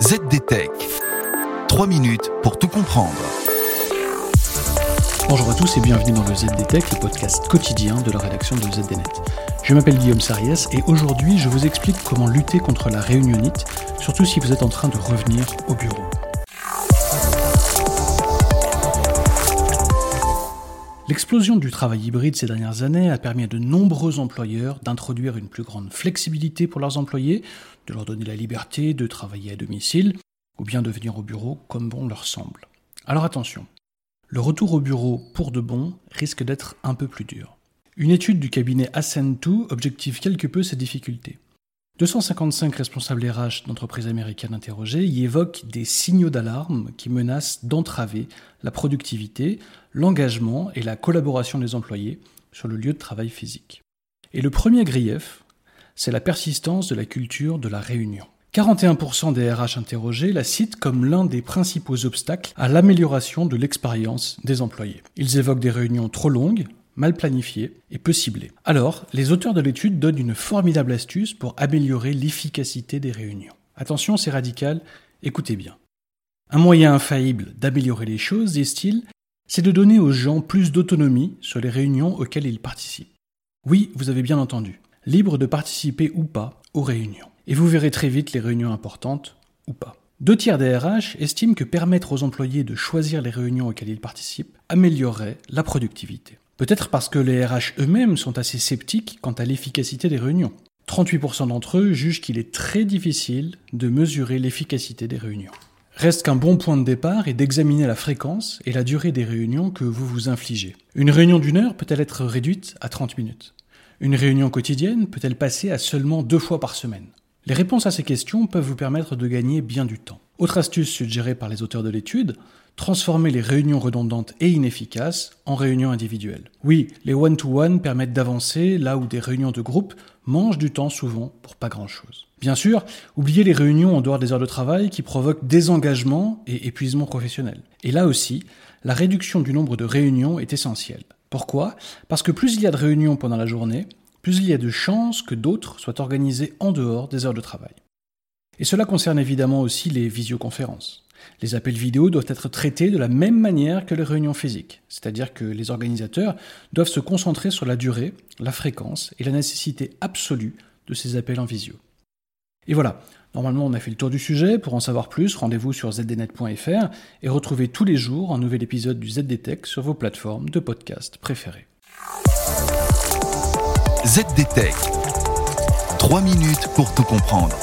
ZDTech. 3 minutes pour tout comprendre. Bonjour à tous et bienvenue dans le ZDTech, le podcast quotidien de la rédaction de ZDNet. Je m'appelle Guillaume Sariès et aujourd'hui je vous explique comment lutter contre la réunionite, surtout si vous êtes en train de revenir au bureau. L'explosion du travail hybride ces dernières années a permis à de nombreux employeurs d'introduire une plus grande flexibilité pour leurs employés, de leur donner la liberté de travailler à domicile, ou bien de venir au bureau comme bon leur semble. Alors attention, le retour au bureau pour de bon risque d'être un peu plus dur. Une étude du cabinet Ascend2 objective quelque peu ces difficultés. 255 responsables RH d'entreprises américaines interrogées y évoquent des signaux d'alarme qui menacent d'entraver la productivité, l'engagement et la collaboration des employés sur le lieu de travail physique. Et le premier grief, c'est la persistance de la culture de la réunion. 41% des RH interrogés la citent comme l'un des principaux obstacles à l'amélioration de l'expérience des employés. Ils évoquent des réunions trop longues, mal planifié et peu ciblé. Alors, les auteurs de l'étude donnent une formidable astuce pour améliorer l'efficacité des réunions. Attention, c'est radical, écoutez bien. Un moyen infaillible d'améliorer les choses, disent-ils, c'est de donner aux gens plus d'autonomie sur les réunions auxquelles ils participent. Oui, vous avez bien entendu, libre de participer ou pas aux réunions. Et vous verrez très vite les réunions importantes ou pas. Deux tiers des RH estiment que permettre aux employés de choisir les réunions auxquelles ils participent améliorerait la productivité. Peut-être parce que les RH eux-mêmes sont assez sceptiques quant à l'efficacité des réunions. 38% d'entre eux jugent qu'il est très difficile de mesurer l'efficacité des réunions. Reste qu'un bon point de départ est d'examiner la fréquence et la durée des réunions que vous vous infligez. Une réunion d'une heure peut-elle être réduite à 30 minutes? Une réunion quotidienne peut-elle passer à seulement deux fois par semaine? Les réponses à ces questions peuvent vous permettre de gagner bien du temps. Autre astuce suggérée par les auteurs de l'étude, transformer les réunions redondantes et inefficaces en réunions individuelles. Oui, les one-to-one permettent d'avancer là où des réunions de groupe mangent du temps souvent pour pas grand-chose. Bien sûr, oubliez les réunions en dehors des heures de travail qui provoquent désengagement et épuisement professionnel. Et là aussi, la réduction du nombre de réunions est essentielle. Pourquoi? Parce que plus il y a de réunions pendant la journée, plus il y a de chances que d'autres soient organisées en dehors des heures de travail. Et cela concerne évidemment aussi les visioconférences. Les appels vidéo doivent être traités de la même manière que les réunions physiques, c'est-à-dire que les organisateurs doivent se concentrer sur la durée, la fréquence et la nécessité absolue de ces appels en visio. Et voilà, normalement on a fait le tour du sujet, pour en savoir plus, rendez-vous sur zdnet.fr et retrouvez tous les jours un nouvel épisode du ZDTech sur vos plateformes de podcast préférées. ZDTech. 3 minutes pour tout comprendre.